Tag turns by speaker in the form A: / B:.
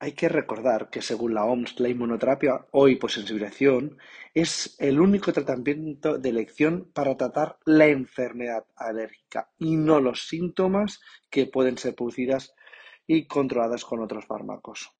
A: Hay que recordar que, según la OMS, la inmunoterapia o hiposensibilización es el único tratamiento de elección para tratar la enfermedad alérgica y no los síntomas que pueden ser producidas y controladas con otros fármacos.